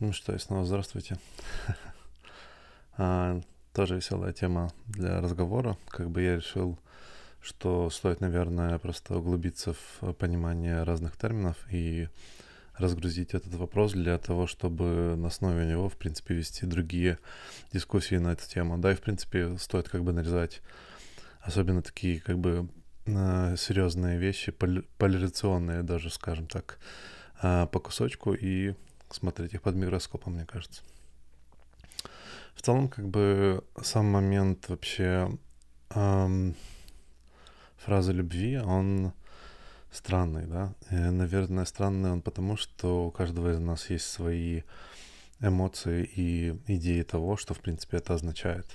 Ну что, и снова здравствуйте. а, тоже веселая тема для разговора. Как бы я решил, что стоит, наверное, просто углубиться в понимание разных терминов и разгрузить этот вопрос для того, чтобы на основе него, в принципе, вести другие дискуссии на эту тему. Да, и, в принципе, стоит как бы нарезать особенно такие как бы э, серьезные вещи, поляризационные даже, скажем так, э, по кусочку и смотреть их под микроскопом, мне кажется. В целом, как бы сам момент вообще эм, фразы любви, он странный, да. И, наверное, странный он потому, что у каждого из нас есть свои эмоции и идеи того, что, в принципе, это означает.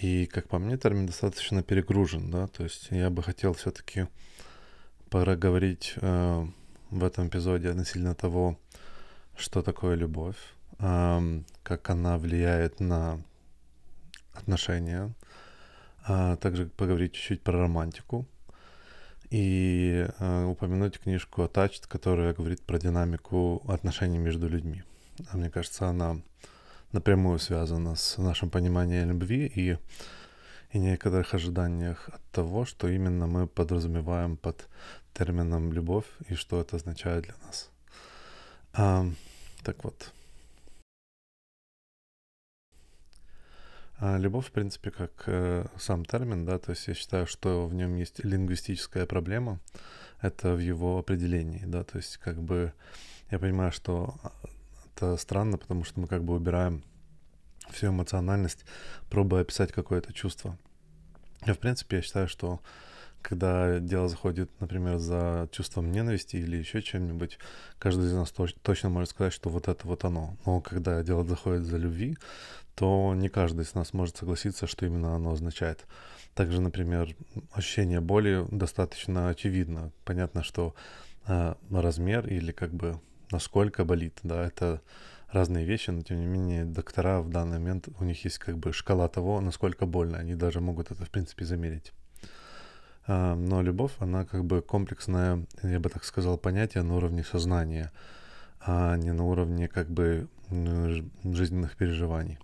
И, как по мне, термин достаточно перегружен, да, то есть я бы хотел все-таки проговорить э, в этом эпизоде относительно того, что такое любовь, как она влияет на отношения, а также поговорить чуть-чуть про романтику и а, упомянуть книжку Attached, которая говорит про динамику отношений между людьми. А мне кажется, она напрямую связана с нашим пониманием любви и, и некоторых ожиданиях от того, что именно мы подразумеваем под термином любовь и что это означает для нас. А, так вот. А любовь, в принципе, как э, сам термин, да, то есть я считаю, что в нем есть лингвистическая проблема, это в его определении, да, то есть как бы я понимаю, что а, это странно, потому что мы как бы убираем всю эмоциональность, пробуя описать какое-то чувство. И, в принципе, я считаю, что когда дело заходит, например, за чувством ненависти или еще чем-нибудь, каждый из нас точ- точно может сказать, что вот это вот оно. Но когда дело заходит за любви, то не каждый из нас может согласиться, что именно оно означает. Также, например, ощущение боли достаточно очевидно. Понятно, что э, размер или как бы насколько болит, да, это разные вещи, но тем не менее доктора в данный момент, у них есть как бы шкала того, насколько больно, они даже могут это в принципе замерить. А, но любовь, она как бы комплексное, я бы так сказал, понятие на уровне сознания, а не на уровне как бы жизненных переживаний.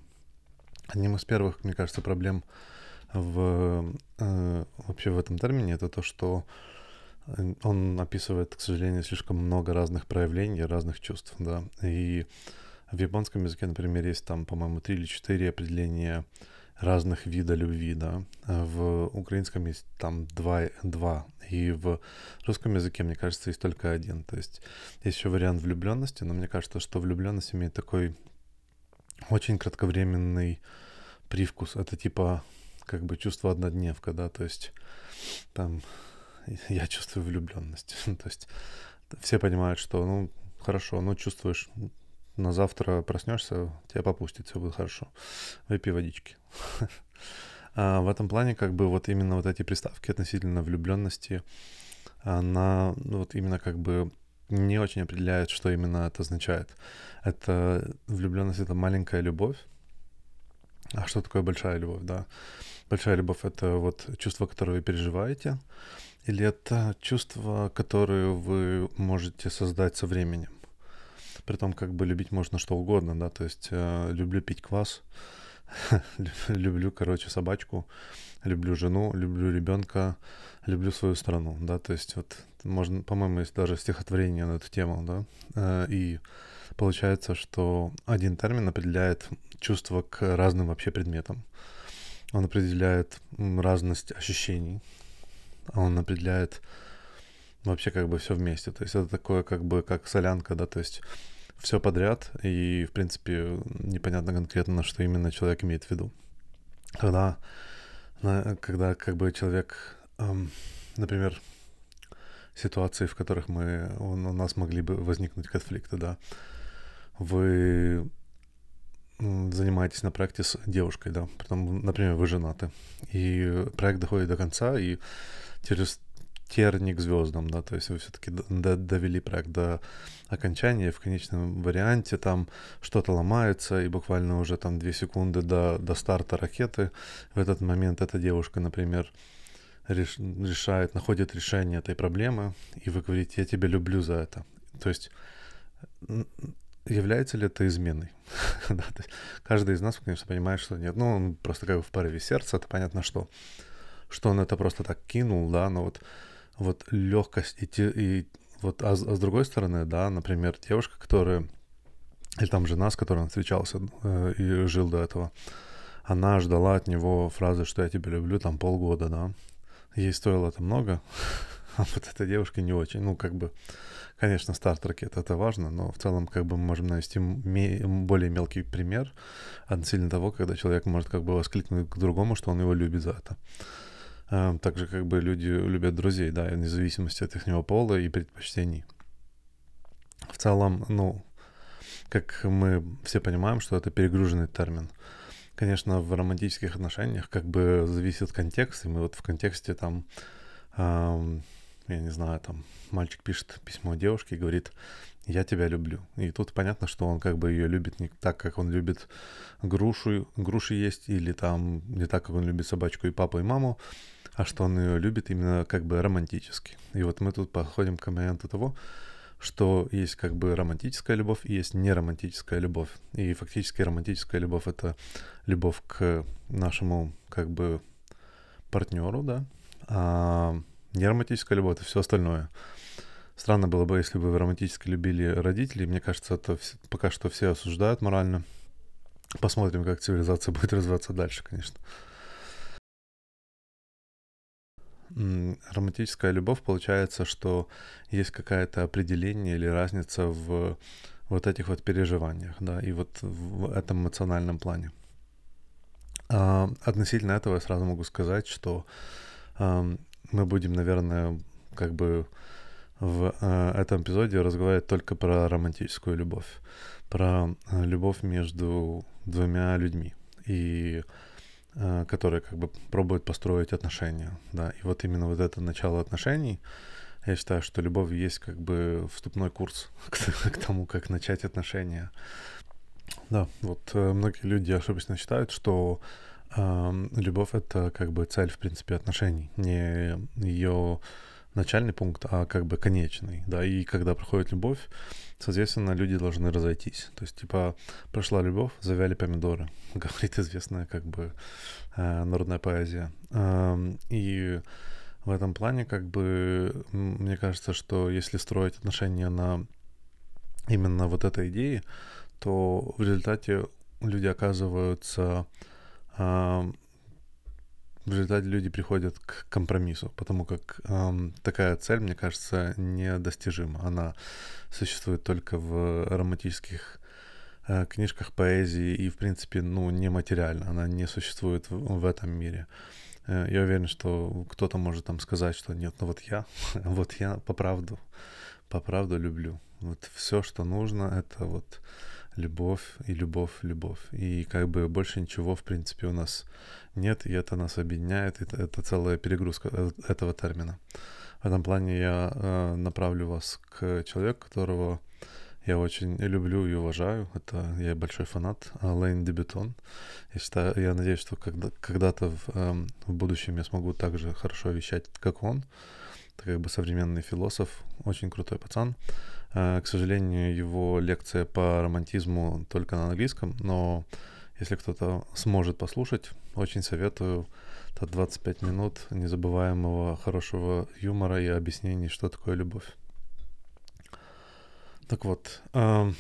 Одним из первых, мне кажется, проблем в, э, вообще в этом термине это то, что э, он описывает, к сожалению, слишком много разных проявлений, разных чувств, да. И в японском языке, например, есть там, по-моему, три или четыре определения разных вида любви, да. В украинском есть там два, два, и в русском языке, мне кажется, есть только один. То есть есть еще вариант влюбленности, но мне кажется, что влюбленность имеет такой очень кратковременный привкус. Это типа как бы чувство однодневка, да, то есть там я чувствую влюбленность. то есть все понимают, что, ну, хорошо, ну, чувствуешь на завтра проснешься, тебя попустит, все будет хорошо. Выпей водички. а в этом плане, как бы, вот именно вот эти приставки относительно влюбленности, она, ну, вот именно как бы не очень определяет, что именно это означает. Это влюбленность это маленькая любовь. А что такое большая любовь, да? Большая любовь это вот чувство, которое вы переживаете, или это чувство, которое вы можете создать со временем. Притом, как бы любить можно что угодно, да, то есть э, люблю пить квас, люблю, короче, собачку, люблю жену, люблю ребенка, люблю свою страну, да, то есть вот можно, по-моему, есть даже стихотворение на эту тему, да, э, и получается, что один термин определяет чувство к разным вообще предметам. Он определяет разность ощущений, он определяет вообще как бы все вместе. То есть это такое как бы как солянка, да, то есть все подряд, и, в принципе, непонятно конкретно, на что именно человек имеет в виду. Когда, когда как бы человек, эм, например, ситуации, в которых мы, у, нас могли бы возникнуть конфликты, да, вы занимаетесь на проекте с девушкой, да, потом, например, вы женаты, и проект доходит до конца, и через терник звездам, да, то есть вы все-таки довели проект до окончания, в конечном варианте там что-то ломается, и буквально уже там две секунды до, до старта ракеты, в этот момент эта девушка, например, реш, решает, находит решение этой проблемы, и вы говорите, я тебя люблю за это. То есть является ли это изменой? да, каждый из нас, конечно, понимает, что нет. Ну, он просто как бы в порыве сердца, это понятно, что, что он это просто так кинул, да, но вот, вот легкость и, и вот, а, а с другой стороны, да, например, девушка, которая, или там жена, с которой он встречался э, и жил до этого, она ждала от него фразы, что я тебя люблю, там полгода, да. Ей стоило это много, а вот эта девушка не очень, ну, как бы, Конечно, старт ракет это важно, но в целом как бы мы можем навести более мелкий пример относительно того, когда человек может как бы воскликнуть к другому, что он его любит за это. А, также как бы люди любят друзей, да, вне зависимости от их пола и предпочтений. В целом, ну, как мы все понимаем, что это перегруженный термин. Конечно, в романтических отношениях как бы зависит контекст, и мы вот в контексте там я не знаю, там мальчик пишет письмо девушке и говорит, я тебя люблю. И тут понятно, что он как бы ее любит не так, как он любит грушу, груши есть, или там не так, как он любит собачку и папу, и маму, а что он ее любит именно как бы романтически. И вот мы тут подходим к моменту того, что есть как бы романтическая любовь и есть неромантическая любовь. И фактически романтическая любовь — это любовь к нашему как бы партнеру, да, а не романтическая любовь, это все остальное. Странно было бы, если бы вы романтически любили родителей. Мне кажется, это пока что все осуждают морально. Посмотрим, как цивилизация будет развиваться дальше, конечно. Романтическая любовь получается, что есть какое-то определение или разница в вот этих вот переживаниях, да, и вот в этом эмоциональном плане. А, относительно этого я сразу могу сказать, что мы будем, наверное, как бы в э, этом эпизоде разговаривать только про романтическую любовь, про э, любовь между двумя людьми, и которые как бы пробуют построить отношения, да, и вот именно вот это начало отношений, я считаю, что любовь есть как бы вступной курс к, к тому, как начать отношения. Да, вот э, многие люди ошибочно считают, что Любовь — это как бы цель, в принципе, отношений. Не ее начальный пункт, а как бы конечный, да, и когда проходит любовь, соответственно, люди должны разойтись. То есть, типа, прошла любовь, завяли помидоры, говорит известная как бы э, народная поэзия. И в этом плане, как бы, мне кажется, что если строить отношения на именно вот этой идее, то в результате люди оказываются в результате люди приходят к компромиссу, потому как э, такая цель, мне кажется, недостижима. Она существует только в романтических э, книжках поэзии и, в принципе, ну, нематериально. Она не существует в, в этом мире. Э, я уверен, что кто-то может там сказать, что нет, ну вот я, вот я по правду, по правду люблю. Вот все, что нужно, это вот любовь и любовь, любовь. И как бы больше ничего, в принципе, у нас нет, и это нас объединяет. Это, это целая перегрузка э, этого термина. В этом плане я э, направлю вас к человеку, которого я очень люблю и уважаю. Это я большой фанат Лейн Дебютон. Я, считаю, я надеюсь, что когда, когда-то в, э, в будущем я смогу также хорошо вещать, как он. Это как бы современный философ, очень крутой пацан. Э, к сожалению, его лекция по романтизму только на английском, но если кто-то сможет послушать, очень советую. Это 25 минут незабываемого хорошего юмора и объяснений, что такое любовь. Так вот, э,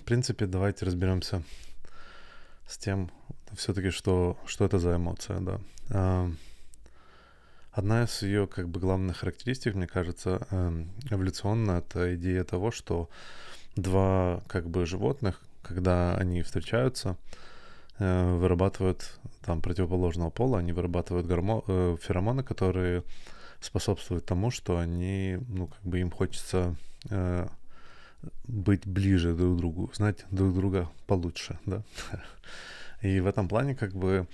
в принципе, давайте разберемся с тем, все-таки, что, что это за эмоция, да. Э, Одна из ее как бы главных характеристик, мне кажется, эм, эволюционно, это идея того, что два как бы животных, когда они встречаются, э, вырабатывают там противоположного пола, они вырабатывают гормон, э, феромоны, которые способствуют тому, что они, ну, как бы им хочется э, быть ближе друг к другу, знать друг друга получше, да. И в этом плане, как бы,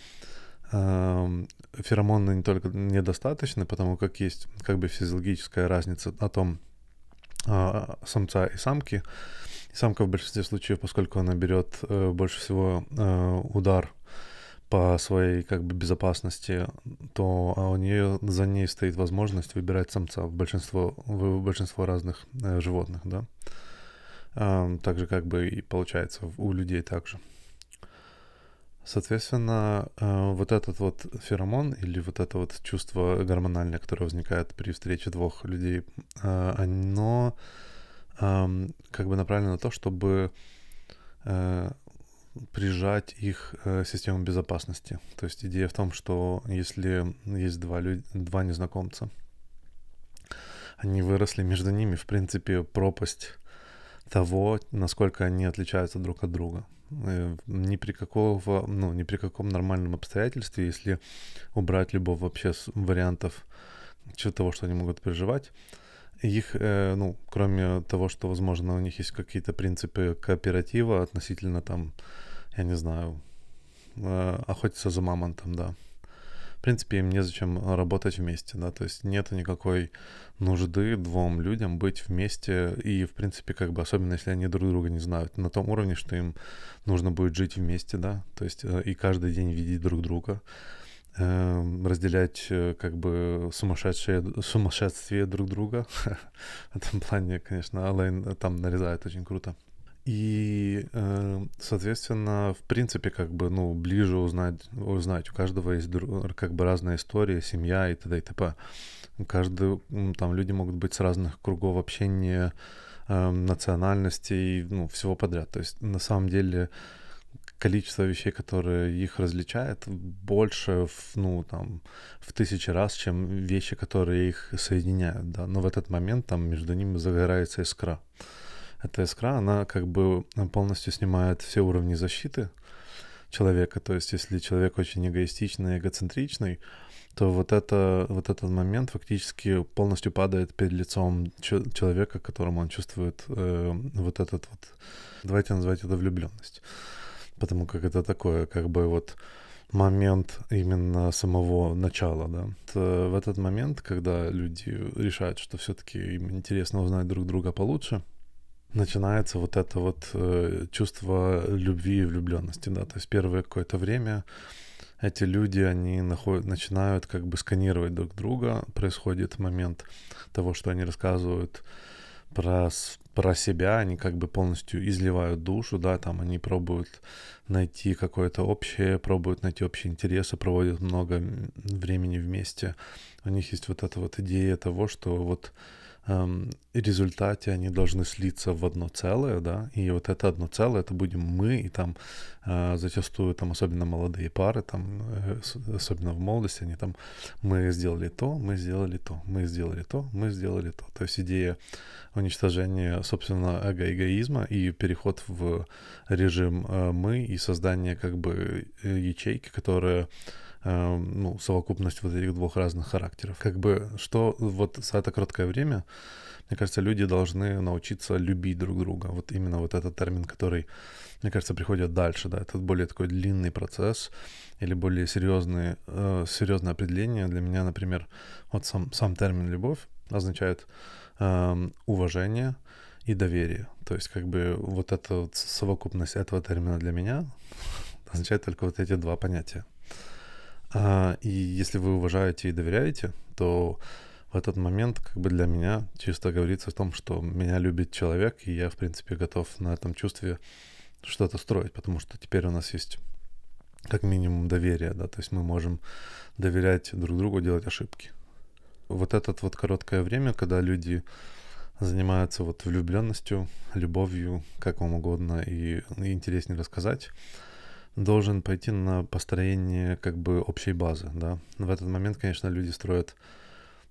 феромоны не только недостаточны, потому как есть как бы физиологическая разница о том, а, самца и самки. И самка в большинстве случаев, поскольку она берет э, больше всего э, удар по своей как бы безопасности, то а у нее за ней стоит возможность выбирать самца в большинство, в большинство разных э, животных, да. так же как бы и получается у людей также. Соответственно, э, вот этот вот феромон или вот это вот чувство гормональное, которое возникает при встрече двух людей, э, оно как бы направлено на то, чтобы э, прижать их систему безопасности. То есть идея в том, что если есть два, люд... два незнакомца, они выросли, между ними, в принципе, пропасть того, насколько они отличаются друг от друга. Э, ни при какого, ну, ни при каком нормальном обстоятельстве, если убрать любого вообще вариантов того, что они могут переживать, их, э, ну, кроме того, что, возможно, у них есть какие-то принципы кооператива относительно там, я не знаю, э, охотиться за мамонтом, да, в принципе, им незачем работать вместе, да, то есть нет никакой нужды двум людям быть вместе, и, в принципе, как бы, особенно если они друг друга не знают, на том уровне, что им нужно будет жить вместе, да, то есть э, и каждый день видеть друг друга, разделять э, как бы сумасшедшие, сумасшествие друг друга. В этом плане, конечно, Алейн там нарезает очень круто. И, э, соответственно, в принципе, как бы, ну, ближе узнать, узнать. У каждого есть как бы разная история, семья и т.д. и т.п. Каждый, там, люди могут быть с разных кругов общения, э, национальностей, ну, всего подряд. То есть, на самом деле, количество вещей, которые их различают, больше, в, ну, там, в тысячи раз, чем вещи, которые их соединяют, да. Но в этот момент там между ними загорается искра эта искра, она как бы полностью снимает все уровни защиты человека. То есть, если человек очень эгоистичный, эгоцентричный, то вот, это, вот этот момент фактически полностью падает перед лицом человека, которому он чувствует э, вот этот вот, давайте назвать это влюбленность. Потому как это такое, как бы вот момент именно самого начала, да. То в этот момент, когда люди решают, что все-таки им интересно узнать друг друга получше, начинается вот это вот э, чувство любви и влюбленности, да, то есть первое какое-то время эти люди, они находят, начинают как бы сканировать друг друга, происходит момент того, что они рассказывают про, про себя, они как бы полностью изливают душу, да, там они пробуют найти какое-то общее, пробуют найти общие интересы, проводят много времени вместе. У них есть вот эта вот идея того, что вот результате они должны слиться в одно целое, да, и вот это одно целое, это будем мы, и там э, зачастую там особенно молодые пары, там, э, особенно в молодости, они там, мы сделали то, мы сделали то, мы сделали то, мы сделали то. То есть идея уничтожения, собственно, эго-эгоизма и переход в режим э, мы и создание как бы э, ячейки, которая Эм, ну, совокупность вот этих двух разных характеров. Как бы, что вот за это короткое время, мне кажется, люди должны научиться любить друг друга. Вот именно вот этот термин, который, мне кажется, приходит дальше, да, это более такой длинный процесс или более серьезный, э, серьезное определение. Для меня, например, вот сам, сам термин «любовь» означает э, уважение и доверие. То есть как бы вот эта вот совокупность этого термина для меня означает только вот эти два понятия. А, и если вы уважаете и доверяете, то в этот момент как бы для меня чисто говорится о том, что меня любит человек, и я, в принципе, готов на этом чувстве что-то строить, потому что теперь у нас есть как минимум доверие, да, то есть мы можем доверять друг другу, делать ошибки. Вот этот вот короткое время, когда люди занимаются вот влюбленностью, любовью, как вам угодно, и, и интереснее рассказать, должен пойти на построение как бы общей базы, да. В этот момент, конечно, люди строят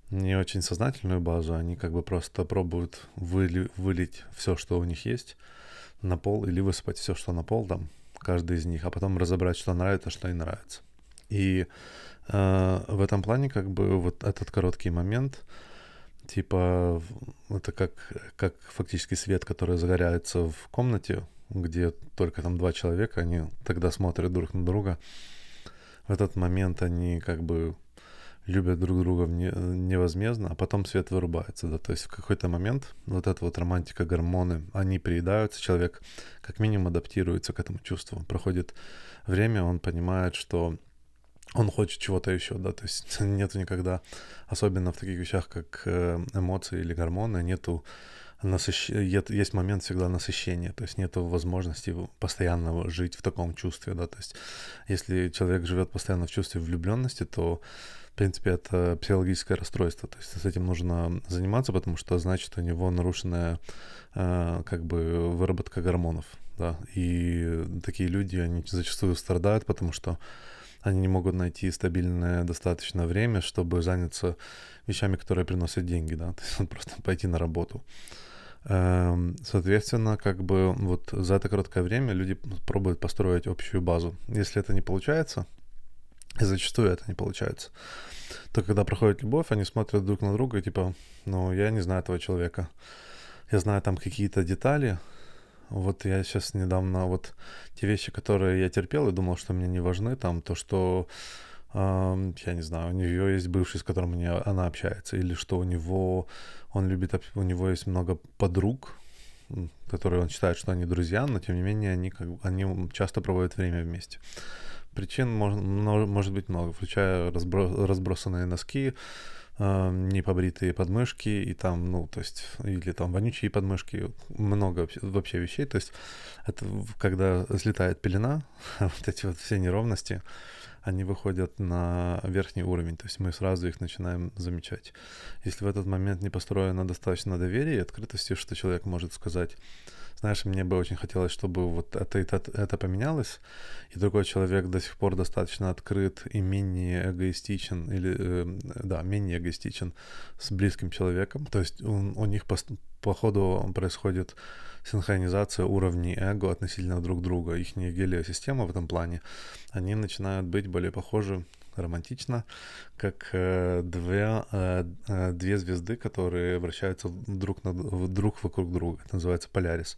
не очень сознательную базу, они как бы просто пробуют выли, вылить все, что у них есть на пол или высыпать все, что на пол там, каждый из них, а потом разобрать, что нравится, что не нравится. И э, в этом плане как бы вот этот короткий момент, типа это как, как фактически свет, который загоряется в комнате, где только там два человека, они тогда смотрят друг на друга. В этот момент они как бы любят друг друга невозмездно, а потом свет вырубается, да, то есть в какой-то момент вот эта вот романтика, гормоны, они приедаются, человек как минимум адаптируется к этому чувству, проходит время, он понимает, что он хочет чего-то еще, да, то есть нету никогда, особенно в таких вещах, как э, эмоции или гормоны, нету насыщ... есть момент всегда насыщения, то есть нет возможности постоянно жить в таком чувстве, да, то есть если человек живет постоянно в чувстве влюбленности, то в принципе, это психологическое расстройство. То есть с этим нужно заниматься, потому что значит у него нарушенная э, как бы выработка гормонов. Да? И такие люди, они зачастую страдают, потому что они не могут найти стабильное достаточно время, чтобы заняться вещами, которые приносят деньги, да, то есть просто пойти на работу. Эм, соответственно, как бы вот за это короткое время люди пробуют построить общую базу. Если это не получается, и зачастую это не получается, то когда проходит любовь, они смотрят друг на друга типа, ну, я не знаю этого человека. Я знаю там какие-то детали, вот я сейчас недавно вот те вещи, которые я терпел и думал, что мне не важны, там то, что я не знаю, у нее есть бывший, с которым она общается, или что у него он любит, у него есть много подруг, которые он считает, что они друзья, но тем не менее они, как, они часто проводят время вместе. Причин может, может быть много, включая разбро, разбросанные носки, э, непобритые подмышки и там, ну, то есть, или там вонючие подмышки, много вообще, вещей. То есть это когда взлетает пелена, вот эти вот все неровности, они выходят на верхний уровень, то есть мы сразу их начинаем замечать. Если в этот момент не построено достаточно доверия и открытости, что человек может сказать, знаешь, мне бы очень хотелось, чтобы вот это, это, это поменялось, и другой человек до сих пор достаточно открыт и менее эгоистичен, или, э, да, менее эгоистичен с близким человеком, то есть у, у них по, по ходу происходит синхронизация уровней эго относительно друг друга, их гелиосистема в этом плане, они начинают быть более похожи романтично, как э, две, э, э, две звезды, которые вращаются друг, на, друг вокруг друга. Это называется Полярис.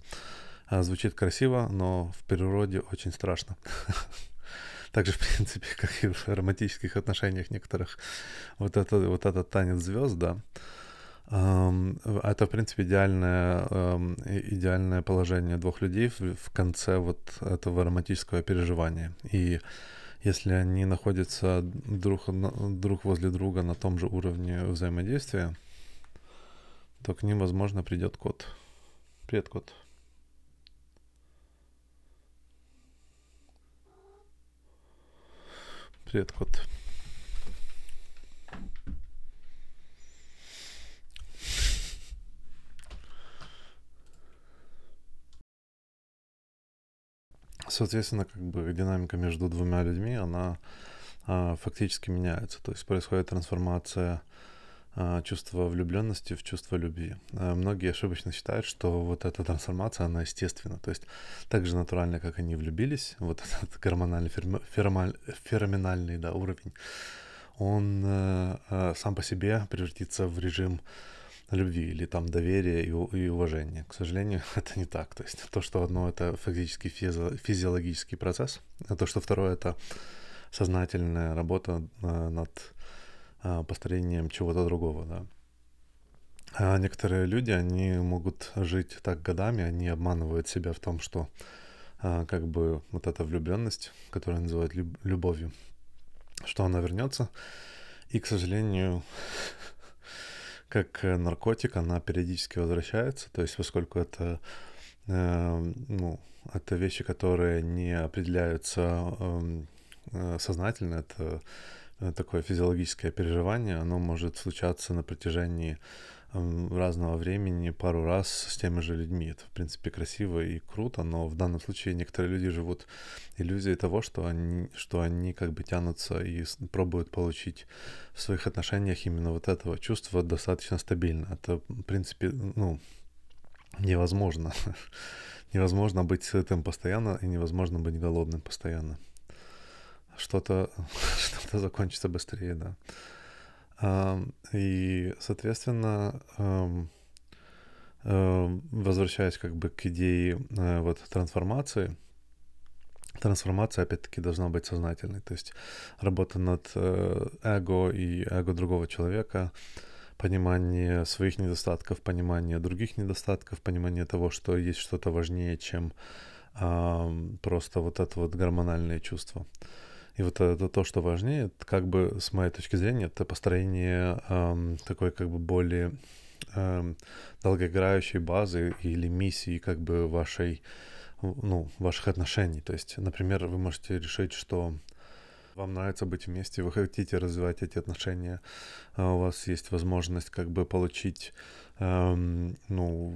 Э, звучит красиво, но в природе очень страшно. Также, в принципе, как и в романтических отношениях некоторых, вот, это, вот этот танец звезд, да, это, в принципе, идеальное, идеальное положение двух людей в конце вот этого романтического переживания. И если они находятся друг, друг возле друга на том же уровне взаимодействия, то к ним, возможно, придет кот. Привет, кот. Привет, кот. Соответственно, как бы динамика между двумя людьми, она а, фактически меняется. То есть происходит трансформация а, чувства влюбленности в чувство любви. А, многие ошибочно считают, что вот эта трансформация, она естественна. То есть так же натурально, как они влюбились, вот этот гормональный, феромаль, фероминальный да, уровень, он а, сам по себе превратится в режим любви или там доверия и, и уважения. К сожалению, это не так. То есть то, что одно это фактически физи- физиологический процесс, а то, что второе это сознательная работа а, над а, построением чего-то другого, да. А некоторые люди, они могут жить так годами, они обманывают себя в том, что а, как бы вот эта влюбленность, которую называют люб- любовью, что она вернется. И, к сожалению, как э, наркотик, она периодически возвращается, то есть поскольку это, э, ну, это вещи, которые не определяются эм, э, сознательно, это э, такое физиологическое переживание, оно может случаться на протяжении разного времени пару раз с теми же людьми. Это, в принципе, красиво и круто, но в данном случае некоторые люди живут иллюзией того, что они, что они как бы тянутся и пробуют получить в своих отношениях именно вот этого чувства достаточно стабильно. Это, в принципе, ну, невозможно. невозможно быть сытым постоянно и невозможно быть голодным постоянно. Что-то что закончится быстрее, да. И, соответственно, возвращаясь как бы к идее э, вот трансформации, трансформация, опять-таки, должна быть сознательной. То есть работа над э, эго и эго другого человека, понимание своих недостатков, понимание других недостатков, понимание того, что есть что-то важнее, чем просто вот это вот гормональное чувство. И вот это то, что важнее, как бы с моей точки зрения, это построение эм, такой как бы более э, долгоиграющей базы или миссии как бы вашей, ну, ваших отношений. То есть, например, вы можете решить, что вам нравится быть вместе, вы хотите развивать эти отношения, а у вас есть возможность как бы получить, эм, ну,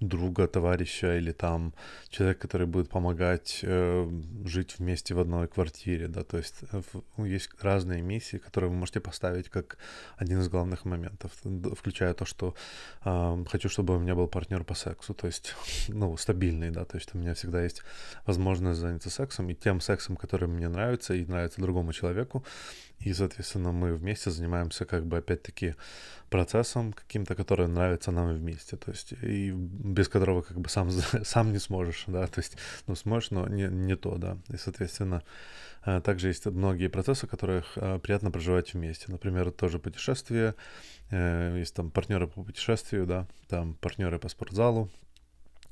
друга, товарища или там человек, который будет помогать э, жить вместе в одной квартире, да, то есть э, ну, есть разные миссии, которые вы можете поставить как один из главных моментов, включая то, что э, хочу, чтобы у меня был партнер по сексу, то есть, ну, стабильный, да, то есть у меня всегда есть возможность заняться сексом и тем сексом, который мне нравится и нравится другому человеку, и, соответственно, мы вместе занимаемся как бы опять-таки процессом каким-то, который нравится нам вместе. То есть и без которого как бы сам, сам не сможешь, да, то есть, ну, сможешь, но не, не то, да. И, соответственно, э, также есть многие процессы, которых э, приятно проживать вместе. Например, тоже путешествие, э, есть там партнеры по путешествию, да, там партнеры по спортзалу,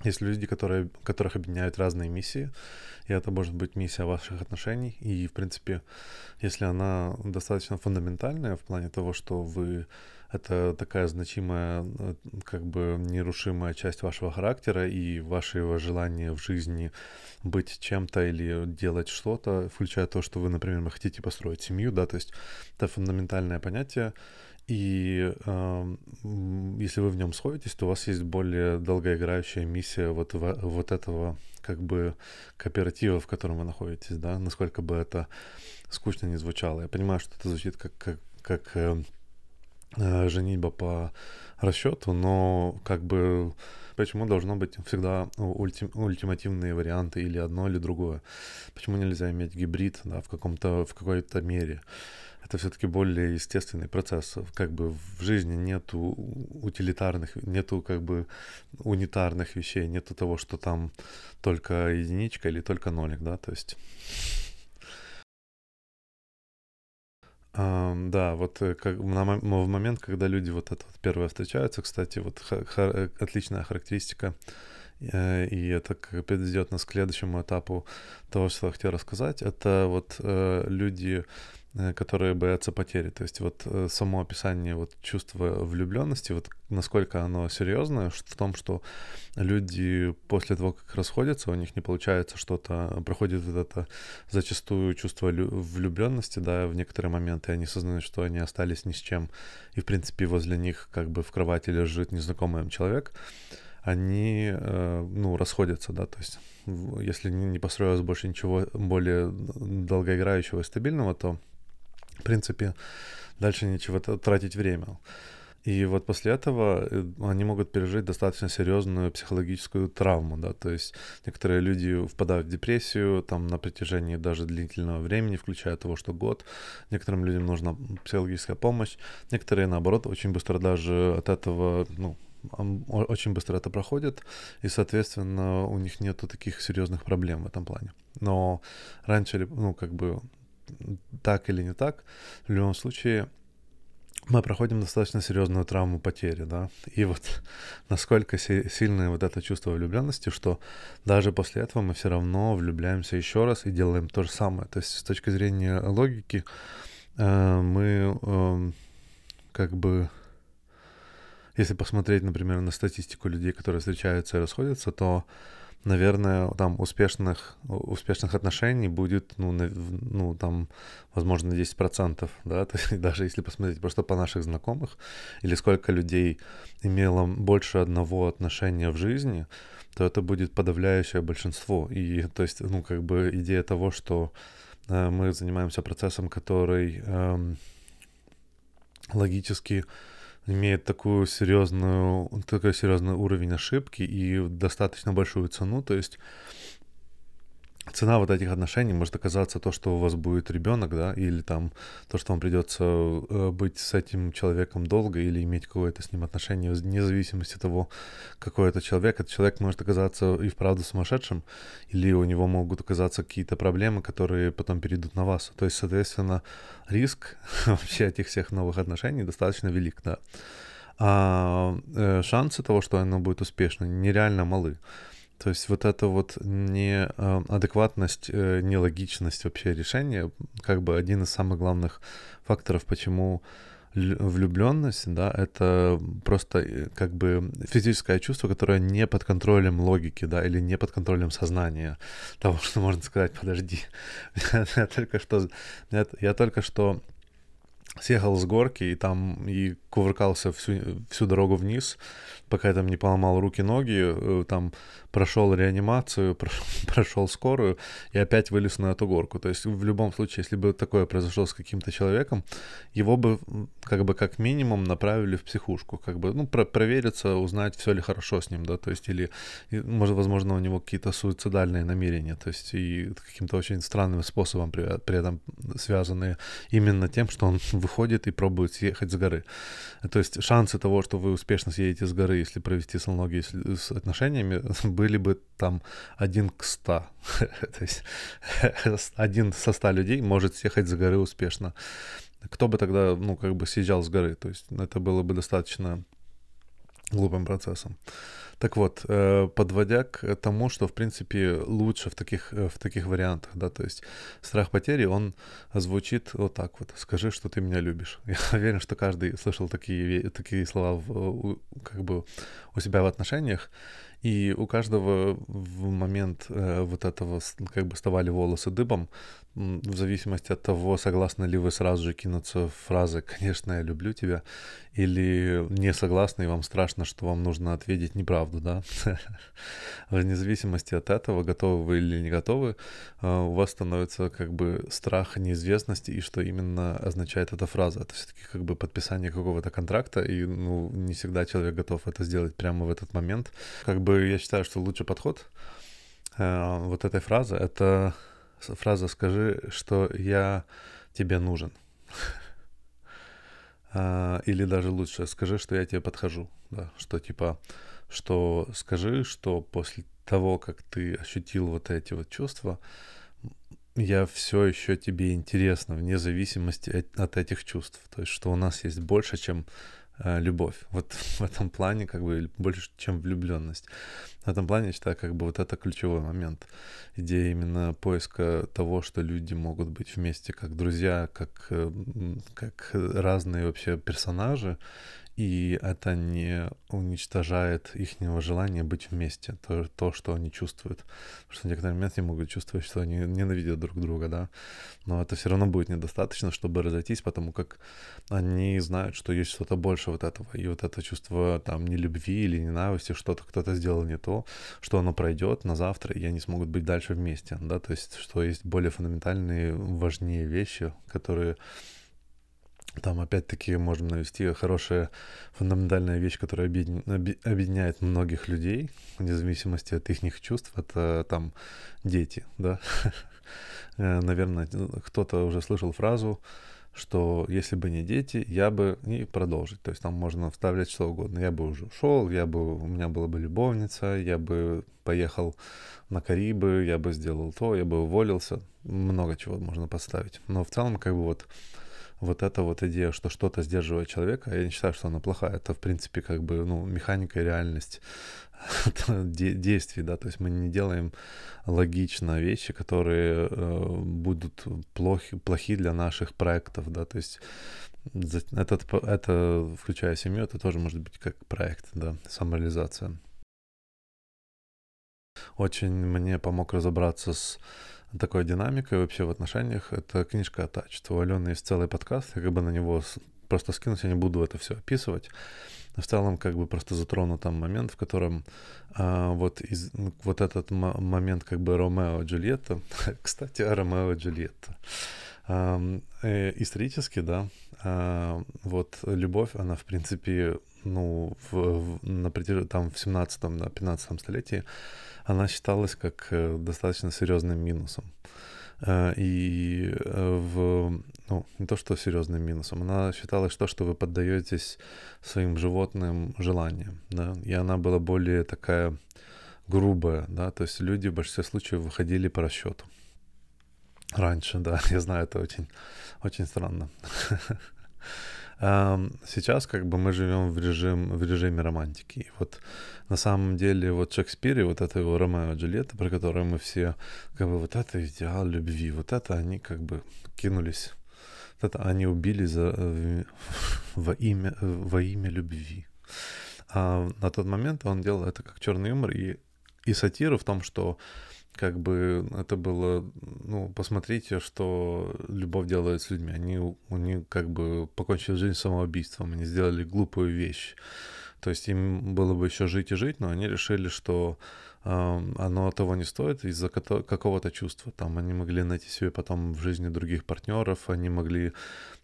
есть люди, которые, которых объединяют разные миссии, и это может быть миссия ваших отношений. И, в принципе, если она достаточно фундаментальная в плане того, что вы это такая значимая, как бы нерушимая часть вашего характера и вашего желания в жизни быть чем-то или делать что-то, включая то, что вы, например, хотите построить семью, да, то есть это фундаментальное понятие, и э, если вы в нем сходитесь, то у вас есть более долгоиграющая миссия вот, в, вот этого как бы кооператива, в котором вы находитесь, да, насколько бы это скучно не звучало. Я понимаю, что это звучит как, как, как э, э, женитьба по расчету, но как бы почему должно быть всегда ульти, ультимативные варианты или одно, или другое? Почему нельзя иметь гибрид да, в, каком-то, в какой-то мере? Это все-таки более естественный процесс. Как бы в жизни нету утилитарных, нету как бы унитарных вещей, нету того, что там только единичка или только нолик, да, то есть... Да, вот э, как, на, в момент, когда люди вот это вот первое встречаются, кстати, вот ха, ха, отличная характеристика, э, и это как идет нас к следующему этапу того, что я хотел рассказать, это вот э, люди Э, которые боятся потери. То есть вот э, само описание вот чувства влюбленности, вот насколько оно серьезное, в том, что люди после того, как расходятся, у них не получается что-то, проходит вот это зачастую чувство влюбленности, да, в некоторые моменты они осознают, что они остались ни с чем, и в принципе возле них как бы в кровати лежит незнакомый им человек, они, э, ну, расходятся, да, то есть если не построилось больше ничего более долгоиграющего и стабильного, то в принципе, дальше нечего тратить время. И вот после этого э, они могут пережить достаточно серьезную психологическую травму, да, то есть некоторые люди впадают в депрессию там на протяжении даже длительного времени, включая того, что год. Некоторым людям нужна психологическая помощь, некоторые, наоборот, очень быстро даже от этого, ну, очень быстро это проходит, и, соответственно, у них нету таких серьезных проблем в этом плане. Но раньше, ну, как бы так или не так, в любом случае мы проходим достаточно серьезную травму потери, да, и вот насколько си- сильное вот это чувство влюбленности, что даже после этого мы все равно влюбляемся еще раз и делаем то же самое. То есть с точки зрения логики э, мы э, как бы, если посмотреть, например, на статистику людей, которые встречаются и расходятся, то наверное, там успешных, успешных отношений будет, ну, на, ну там, возможно, 10%, да, то есть даже если посмотреть просто по наших знакомых, или сколько людей имело больше одного отношения в жизни, то это будет подавляющее большинство. И, то есть, ну, как бы идея того, что э, мы занимаемся процессом, который э, логически имеет такую серьезную, такой серьезный уровень ошибки и достаточно большую цену, то есть цена вот этих отношений может оказаться то, что у вас будет ребенок, да, или там то, что вам придется э, быть с этим человеком долго или иметь какое-то с ним отношение, вне зависимости от того, какой это человек. Этот человек может оказаться и вправду сумасшедшим, или у него могут оказаться какие-то проблемы, которые потом перейдут на вас. То есть, соответственно, риск вообще этих всех новых отношений достаточно велик, да. А э, шансы того, что оно будет успешно, нереально малы. То есть вот эта вот неадекватность, э, нелогичность вообще решения, как бы один из самых главных факторов, почему влюбленность, да, это просто э, как бы физическое чувство, которое не под контролем логики, да, или не под контролем сознания. Того, что можно сказать, подожди, я только что, я только что съехал с горки и там и кувыркался всю, всю дорогу вниз, пока я там не поломал руки-ноги, э, там прошел реанимацию, прошел, скорую и опять вылез на эту горку. То есть в любом случае, если бы такое произошло с каким-то человеком, его бы как бы как минимум направили в психушку, как бы, ну, про провериться, узнать, все ли хорошо с ним, да, то есть или, может, возможно, у него какие-то суицидальные намерения, то есть и каким-то очень странным способом при, при этом связанные именно тем, что он выходит и пробует съехать с горы. То есть шансы того, что вы успешно съедете с горы, если провести с аналогией с отношениями, были бы там один к ста. То есть один со ста людей может съехать с горы успешно. Кто бы тогда, ну, как бы съезжал с горы? То есть это было бы достаточно глупым процессом. Так вот, э, подводя к тому, что, в принципе, лучше в таких, э, в таких вариантах, да, то есть страх потери, он звучит вот так вот, скажи, что ты меня любишь. Я уверен, что каждый слышал такие, такие слова в, как бы у себя в отношениях, и у каждого в момент э, вот этого как бы вставали волосы дыбом, в зависимости от того, согласны ли вы сразу же кинуться фразы «конечно, я люблю тебя» или не согласны, и вам страшно, что вам нужно ответить неправду, да? Вне зависимости от этого, готовы вы или не готовы, э, у вас становится как бы страх неизвестности, и что именно означает эта фраза. Это все-таки как бы подписание какого-то контракта, и ну, не всегда человек готов это сделать прямо в этот момент. Как бы я считаю, что лучший подход э, вот этой фразы — это фраза «скажи, что я тебе нужен». А, или даже лучше «скажи, что я тебе подхожу». Да, что типа, что скажи, что после того, как ты ощутил вот эти вот чувства, я все еще тебе интересно, вне зависимости от, этих чувств. То есть, что у нас есть больше, чем любовь. Вот в этом плане как бы больше, чем влюбленность. В этом плане, я считаю, как бы вот это ключевой момент. Идея именно поиска того, что люди могут быть вместе как друзья, как, э, как разные вообще персонажи, и это не уничтожает их желания быть вместе, то, то, что они чувствуют. Потому что в некоторые моменты они могут чувствовать, что они ненавидят друг друга, да. Но это все равно будет недостаточно, чтобы разойтись, потому как они знают, что есть что-то больше вот этого. И вот это чувство там не любви или ненависти, что-то кто-то сделал не то, что оно пройдет на завтра, и они смогут быть дальше вместе, да. То есть, что есть более фундаментальные, важнее вещи, которые там опять-таки можем навести хорошая фундаментальная вещь, которая объединяет многих людей, вне зависимости от их чувств, это там дети, да. Э, наверное, кто-то уже слышал фразу, что если бы не дети, я бы и продолжить. То есть там можно вставлять что угодно. Я бы уже ушел, я бы, у меня была бы любовница, я бы поехал на Карибы, я бы сделал то, я бы уволился. Много чего можно поставить. Но в целом, как бы вот вот эта вот идея, что что-то сдерживает человека, я не считаю, что она плохая. Это, в принципе, как бы, ну, механика и реальность действий, да, то есть мы не делаем логично вещи, которые э, будут плохи, плохи для наших проектов, да, то есть этот, это, включая семью, это тоже может быть как проект, да, самореализация. Очень мне помог разобраться с такой динамикой вообще в отношениях. Это книжка Attached. У Алены есть целый подкаст, я как бы на него просто скинусь, я не буду это все описывать. В целом, как бы просто затрону там момент, в котором а, вот, из, вот этот момент как бы Ромео и Джульетта, кстати, Ромео и Джульетта. Э, исторически, да, а, вот любовь, она, в принципе, ну, в, в, на протяж... там в 17-15 столетии она считалась как э, достаточно серьезным минусом. Э, и э, в, ну, не то что серьезным минусом, она считалась то, что вы поддаетесь своим животным желаниям, да, и она была более такая грубая, да, то есть люди в большинстве случаев выходили по расчету. Раньше, да, я знаю, это очень, очень странно. Сейчас как бы мы живем в, режим, в режиме романтики. И вот на самом деле вот Шекспир и вот это его Ромео и Джульетта, про которые мы все, как бы вот это идеал любви, вот это они как бы кинулись это они убили за, э, во, имя, во имя любви. А на тот момент он делал это как черный юмор и, и сатиру в том, что как бы это было, ну, посмотрите, что любовь делает с людьми. Они, они как бы покончили жизнь самоубийством, они сделали глупую вещь. То есть им было бы еще жить и жить, но они решили, что оно того не стоит из-за какого-то чувства. Там они могли найти себе потом в жизни других партнеров, они могли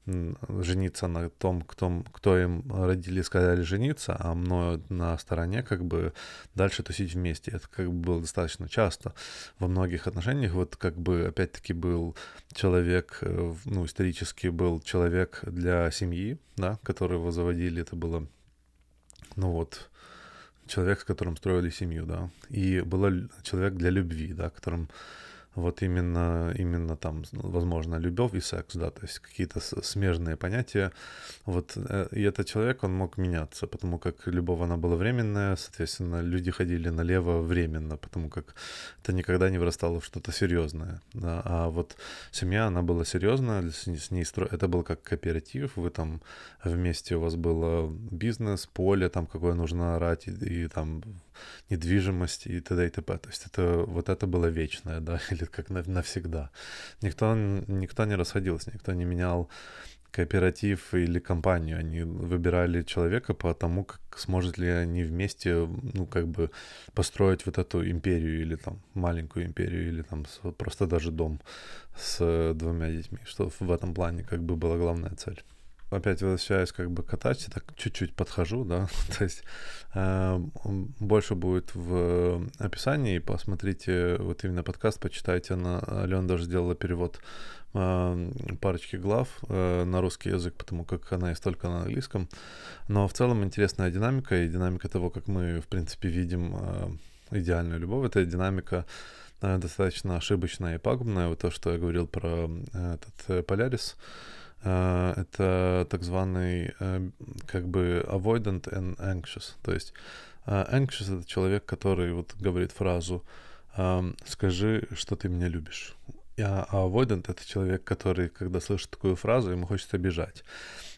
жениться на том, кто, кто им родили, сказали жениться, а мною на стороне как бы дальше тусить вместе. Это как бы было достаточно часто. Во многих отношениях вот как бы опять-таки был человек, э, ну, исторически был человек для семьи, да, которого заводили, это было, ну вот, человек, с которым строили семью, да, и был человек для любви, да, которым вот именно, именно там, возможно, любовь и секс, да, то есть какие-то смежные понятия. Вот, э, и этот человек, он мог меняться, потому как любовь, она была временная, соответственно, люди ходили налево временно, потому как это никогда не вырастало в что-то серьезное, да, а вот семья, она была серьезная, с ней стро... это был как кооператив, вы там вместе, у вас был бизнес, поле там, какое нужно орать, и, и там недвижимость и т.д. и т.п. То есть это, вот это было вечное, да, или как навсегда. Никто, никто не расходился, никто не менял кооператив или компанию. Они выбирали человека по тому, как сможет ли они вместе, ну, как бы построить вот эту империю или там маленькую империю или там просто даже дом с двумя детьми, что в этом плане как бы была главная цель опять возвращаюсь как бы к Атаче, так чуть-чуть подхожу, да, то есть э, больше будет в описании, посмотрите вот именно подкаст, почитайте, она, Алена даже сделала перевод э, парочки глав э, на русский язык, потому как она есть только на английском, но в целом интересная динамика и динамика того, как мы, в принципе, видим э, идеальную любовь, это динамика э, достаточно ошибочная и пагубная, вот то, что я говорил про э, этот э, Полярис, это так званый uh, как бы avoidant and anxious. То есть uh, anxious это человек, который вот говорит фразу «скажи, что ты меня любишь». А avoidant это человек, который, когда слышит такую фразу, ему хочется бежать.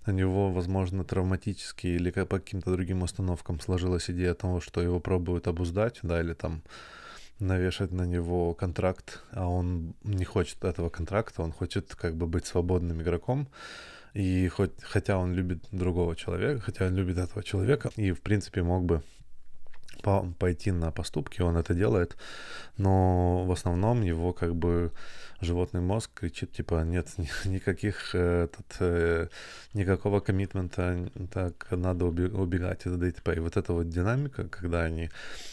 У него, возможно, травматически или по каким-то другим установкам сложилась идея того, что его пробуют обуздать, да, или там навешать на него контракт, а он не хочет этого контракта, он хочет как бы быть свободным игроком. И хоть, хотя он любит другого человека, хотя он любит этого человека, и в принципе мог бы по пойти на поступки, он это делает, но в основном его как бы животный мозг кричит, типа, нет никаких, э, этот, э, никакого коммитмента, так надо убегать из ДТП. И вот эта вот динамика, когда они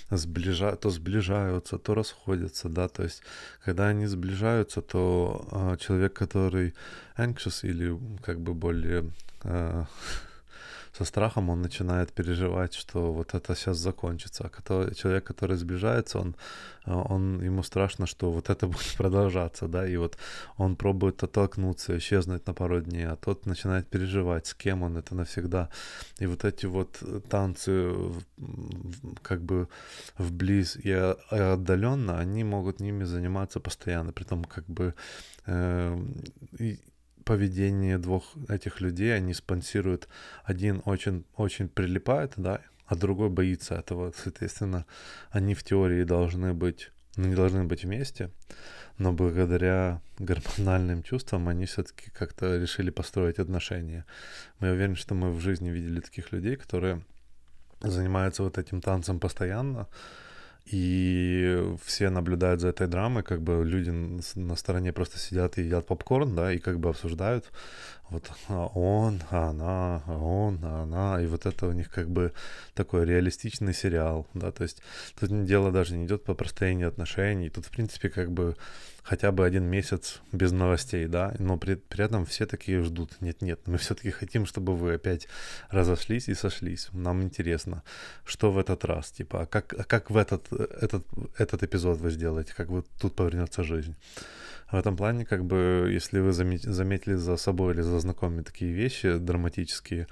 сближают, то сближаются, то расходятся, да, то есть, когда они сближаются, то э, человек, который anxious или как бы более со страхом он начинает переживать, что вот это сейчас закончится. А который, человек, который сближается, он, э, он, ему страшно, что вот это будет продолжаться, да, и вот он пробует оттолкнуться, исчезнуть на пару дней, а тот начинает переживать, с кем он это навсегда. И вот эти вот танцы как бы вблиз и отдаленно, они могут ними заниматься постоянно, при том как бы э, поведение двух этих людей, они спонсируют, один очень, очень прилипает, да, а другой боится этого. Соответственно, они в теории должны быть, ну, не должны быть вместе, но благодаря гормональным чувствам они все-таки как-то решили построить отношения. Мы уверены, что мы в жизни видели таких людей, которые занимаются вот этим танцем постоянно, и все наблюдают за этой драмой, как бы люди на стороне просто сидят и едят попкорн, да, и как бы обсуждают, вот он, она, он, она, и вот это у них как бы такой реалистичный сериал, да, то есть тут дело даже не идет по простроению отношений, тут, в принципе, как бы хотя бы один месяц без новостей, да, но при, при этом все такие ждут. Нет-нет, мы все-таки хотим, чтобы вы опять разошлись и сошлись. Нам интересно, что в этот раз, типа, а как, а как в этот, этот, этот эпизод вы сделаете, как вы тут повернется жизнь. В этом плане, как бы, если вы заметили за собой или за знакомыми такие вещи драматические,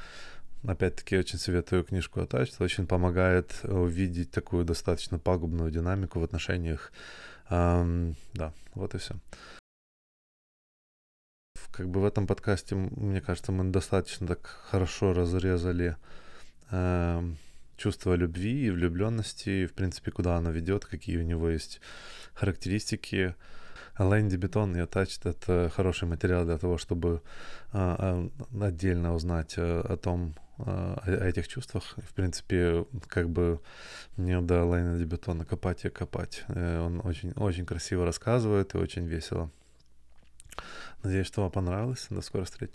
Опять-таки, очень советую книжку Attached. Очень помогает увидеть такую достаточно пагубную динамику в отношениях да, вот и все. как бы в этом подкасте, мне кажется, мы достаточно так хорошо разрезали э, чувство любви и влюбленности, в принципе, куда она ведет, какие у него есть характеристики. Лэнди Бетон и Attached — это хороший материал для того, чтобы э, отдельно узнать э, о том, о этих чувствах. В принципе, как бы мне до Лайна Дебютона копать и копать. Он очень, очень красиво рассказывает и очень весело. Надеюсь, что вам понравилось. До скорой встречи.